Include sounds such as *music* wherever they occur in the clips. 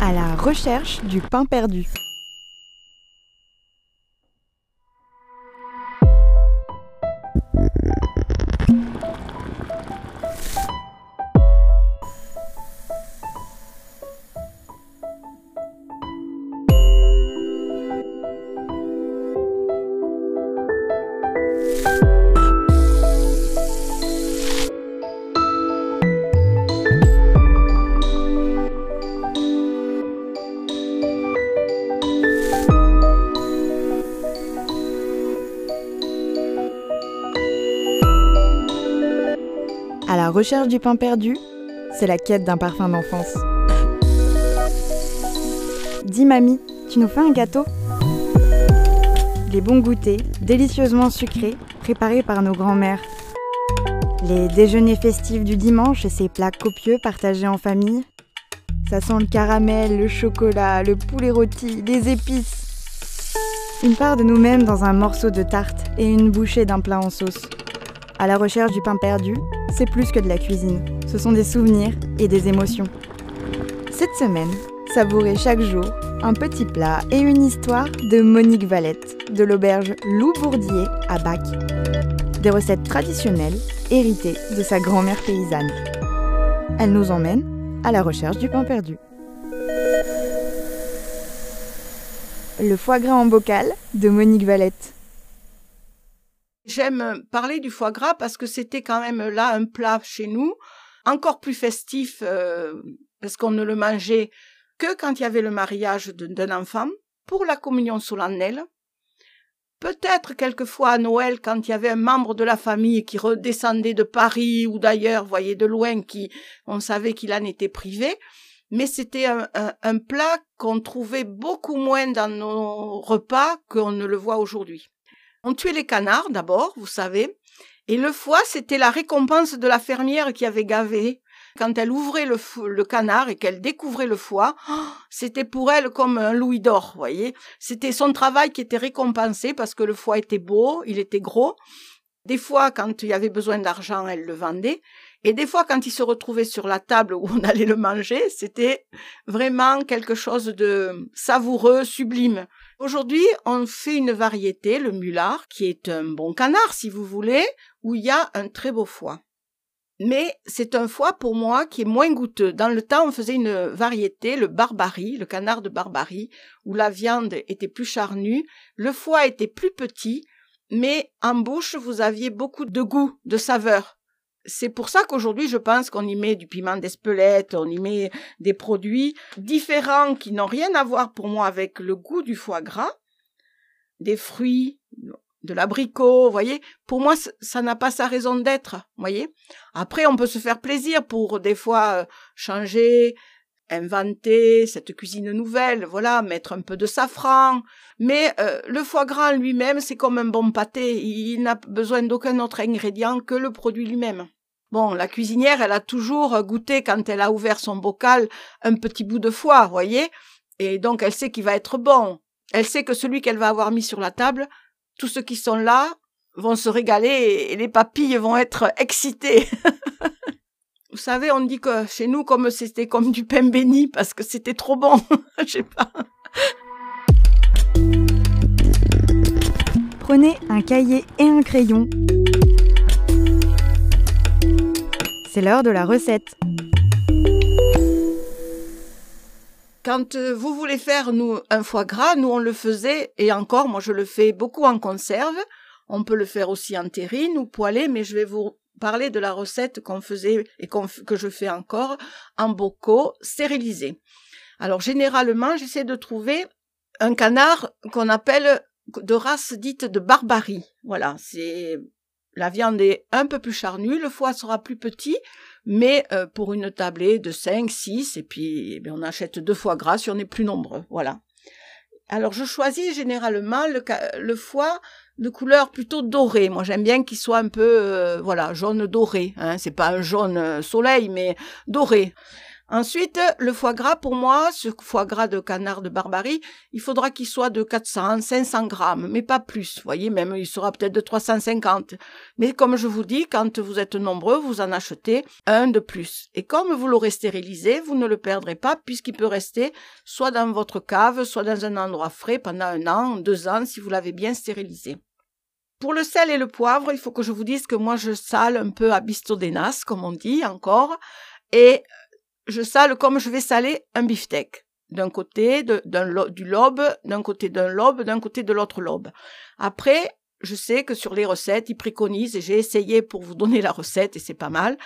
À la recherche du pain perdu. Recherche du pain perdu, c'est la quête d'un parfum d'enfance. Dis mamie, tu nous fais un gâteau? Les bons goûters, délicieusement sucrés, préparés par nos grands-mères. Les déjeuners festifs du dimanche et ces plats copieux partagés en famille. Ça sent le caramel, le chocolat, le poulet rôti, les épices. Une part de nous-mêmes dans un morceau de tarte et une bouchée d'un plat en sauce. À la recherche du pain perdu, c'est plus que de la cuisine. Ce sont des souvenirs et des émotions. Cette semaine, savourez chaque jour un petit plat et une histoire de Monique Valette, de l'auberge Loup Bourdier à Bac. Des recettes traditionnelles héritées de sa grand-mère paysanne. Elle nous emmène à la recherche du pain perdu. Le foie gras en bocal de Monique Valette. J'aime parler du foie gras parce que c'était quand même là un plat chez nous, encore plus festif euh, parce qu'on ne le mangeait que quand il y avait le mariage d'un enfant, pour la communion solennelle, peut-être quelquefois à Noël quand il y avait un membre de la famille qui redescendait de Paris ou d'ailleurs, voyez, de loin, qui on savait qu'il en était privé, mais c'était un, un, un plat qu'on trouvait beaucoup moins dans nos repas qu'on ne le voit aujourd'hui. On tuait les canards d'abord, vous savez, et le foie, c'était la récompense de la fermière qui avait gavé. Quand elle ouvrait le, canard et qu'elle découvrait le foie, *gasps* c'était pour elle comme un louis d'or, voyez. C'était son travail qui était récompensé parce que le foie était beau, il était gros. Des fois, quand il y avait besoin d'argent, elle le vendait. Et des fois, quand il se retrouvait sur la table où on allait le manger, c'était vraiment quelque chose de savoureux, sublime. Aujourd'hui, on fait une variété, le mulard, qui est un bon canard, si vous voulez, où il y a un très beau foie. Mais c'est un foie pour moi qui est moins goûteux. Dans le temps, on faisait une variété, le barbarie, le canard de barbarie, où la viande était plus charnue, le foie était plus petit, mais en bouche, vous aviez beaucoup de goût, de saveur c'est pour ça qu'aujourd'hui, je pense qu'on y met du piment d'Espelette, on y met des produits différents qui n'ont rien à voir pour moi avec le goût du foie gras, des fruits, de l'abricot, voyez. Pour moi, ça n'a pas sa raison d'être, voyez. Après, on peut se faire plaisir pour des fois euh, changer, inventer cette cuisine nouvelle, voilà, mettre un peu de safran. Mais euh, le foie gras lui-même, c'est comme un bon pâté. Il n'a besoin d'aucun autre ingrédient que le produit lui-même. Bon, la cuisinière, elle a toujours goûté quand elle a ouvert son bocal un petit bout de foie, voyez, et donc elle sait qu'il va être bon. Elle sait que celui qu'elle va avoir mis sur la table, tous ceux qui sont là vont se régaler et les papilles vont être excitées. *laughs* Vous savez, on dit que chez nous, comme c'était comme du pain béni parce que c'était trop bon. *laughs* Je sais pas. Prenez un cahier et un crayon C'est l'heure de la recette. Quand euh, vous voulez faire nous un foie gras, nous on le faisait et encore moi je le fais beaucoup en conserve. On peut le faire aussi en terrine ou poêlé, mais je vais vous parler de la recette qu'on faisait et que je fais encore en bocaux stérilisés. Alors généralement, j'essaie de trouver un canard qu'on appelle de race dite de barbarie. Voilà, c'est la viande est un peu plus charnue, le foie sera plus petit, mais euh, pour une tablée de 5, 6, et puis eh on achète deux foie gras si on est plus nombreux. Voilà. Alors je choisis généralement le, le foie de couleur plutôt dorée. Moi j'aime bien qu'il soit un peu euh, voilà jaune doré. Hein. C'est pas un jaune euh, soleil mais doré. Ensuite, le foie gras, pour moi, ce foie gras de canard de Barbarie, il faudra qu'il soit de 400, 500 grammes, mais pas plus. Vous voyez, même il sera peut-être de 350. Mais comme je vous dis, quand vous êtes nombreux, vous en achetez un de plus. Et comme vous l'aurez stérilisé, vous ne le perdrez pas puisqu'il peut rester soit dans votre cave, soit dans un endroit frais pendant un an, deux ans, si vous l'avez bien stérilisé. Pour le sel et le poivre, il faut que je vous dise que moi je sale un peu à bisto comme on dit encore, et je sale comme je vais saler un beefsteak. D'un côté du lobe, d'un côté d'un lobe, d'un côté de l'autre lobe. Après, je sais que sur les recettes, ils préconisent, et j'ai essayé pour vous donner la recette, et c'est pas mal,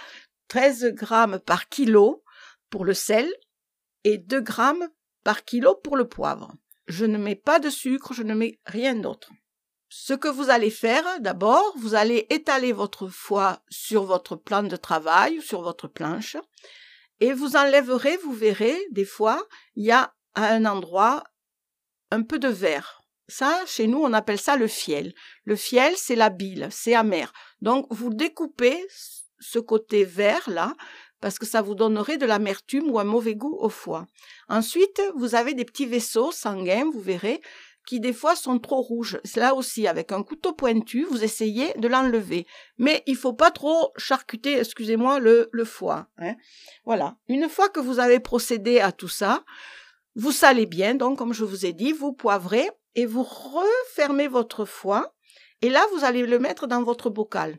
13 grammes par kilo pour le sel et 2 grammes par kilo pour le poivre. Je ne mets pas de sucre, je ne mets rien d'autre. Ce que vous allez faire, d'abord, vous allez étaler votre foie sur votre plan de travail ou sur votre planche et vous enlèverez, vous verrez, des fois, il y a à un endroit un peu de verre. Ça, chez nous, on appelle ça le fiel. Le fiel, c'est la bile, c'est amer. Donc, vous découpez ce côté vert là, parce que ça vous donnerait de l'amertume ou un mauvais goût au foie. Ensuite, vous avez des petits vaisseaux sanguins, vous verrez, qui des fois sont trop rouges. Là aussi, avec un couteau pointu, vous essayez de l'enlever. Mais il faut pas trop charcuter, excusez-moi, le, foie. Hein. Voilà. Une fois que vous avez procédé à tout ça, vous salez bien, donc comme je vous ai dit, vous poivrez et vous refermez votre foie. Et là, vous allez le mettre dans votre bocal.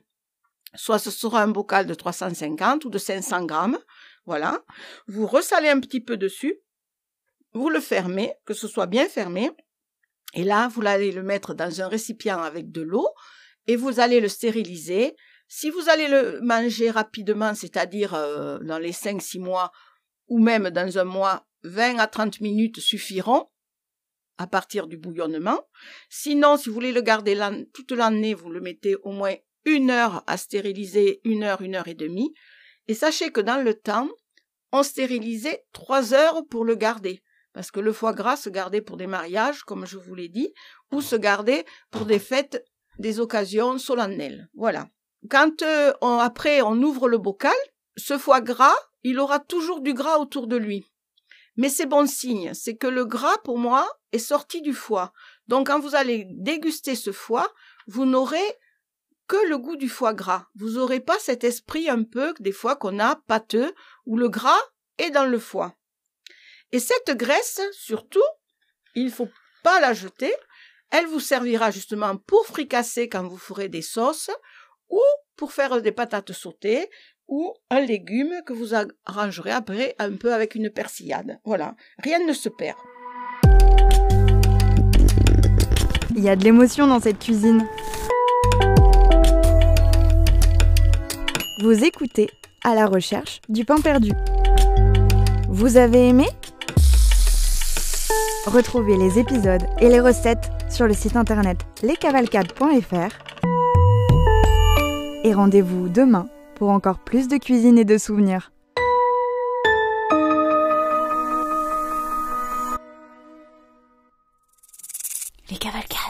Soit ce sera un bocal de 350 ou de 500 grammes. Voilà. Vous ressalez un petit peu dessus. Vous le fermez, que ce soit bien fermé. Et là, vous allez le mettre dans un récipient avec de l'eau et vous allez le stériliser. Si vous allez le manger rapidement, c'est-à-dire euh, dans les 5-6 mois ou même dans un mois, 20 à 30 minutes suffiront à partir du bouillonnement. Sinon, si vous voulez le garder toute l'année, vous le mettez au moins une heure à stériliser, une heure, une heure et demie. Et sachez que dans le temps, on stérilisait trois heures pour le garder parce que le foie gras se gardait pour des mariages, comme je vous l'ai dit, ou se gardait pour des fêtes, des occasions solennelles. Voilà. Quand euh, après on ouvre le bocal, ce foie gras, il aura toujours du gras autour de lui. Mais c'est bon signe, c'est que le gras, pour moi, est sorti du foie. Donc quand vous allez déguster ce foie, vous n'aurez que le goût du foie gras. Vous n'aurez pas cet esprit un peu, des fois, qu'on a pâteux, où le gras est dans le foie. Et cette graisse, surtout, il ne faut pas la jeter. Elle vous servira justement pour fricasser quand vous ferez des sauces ou pour faire des patates sautées ou un légume que vous arrangerez après un peu avec une persillade. Voilà, rien ne se perd. Il y a de l'émotion dans cette cuisine. Vous écoutez à la recherche du pain perdu. Vous avez aimé? Retrouvez les épisodes et les recettes sur le site internet lescavalcades.fr. Et rendez-vous demain pour encore plus de cuisine et de souvenirs. Les cavalcades.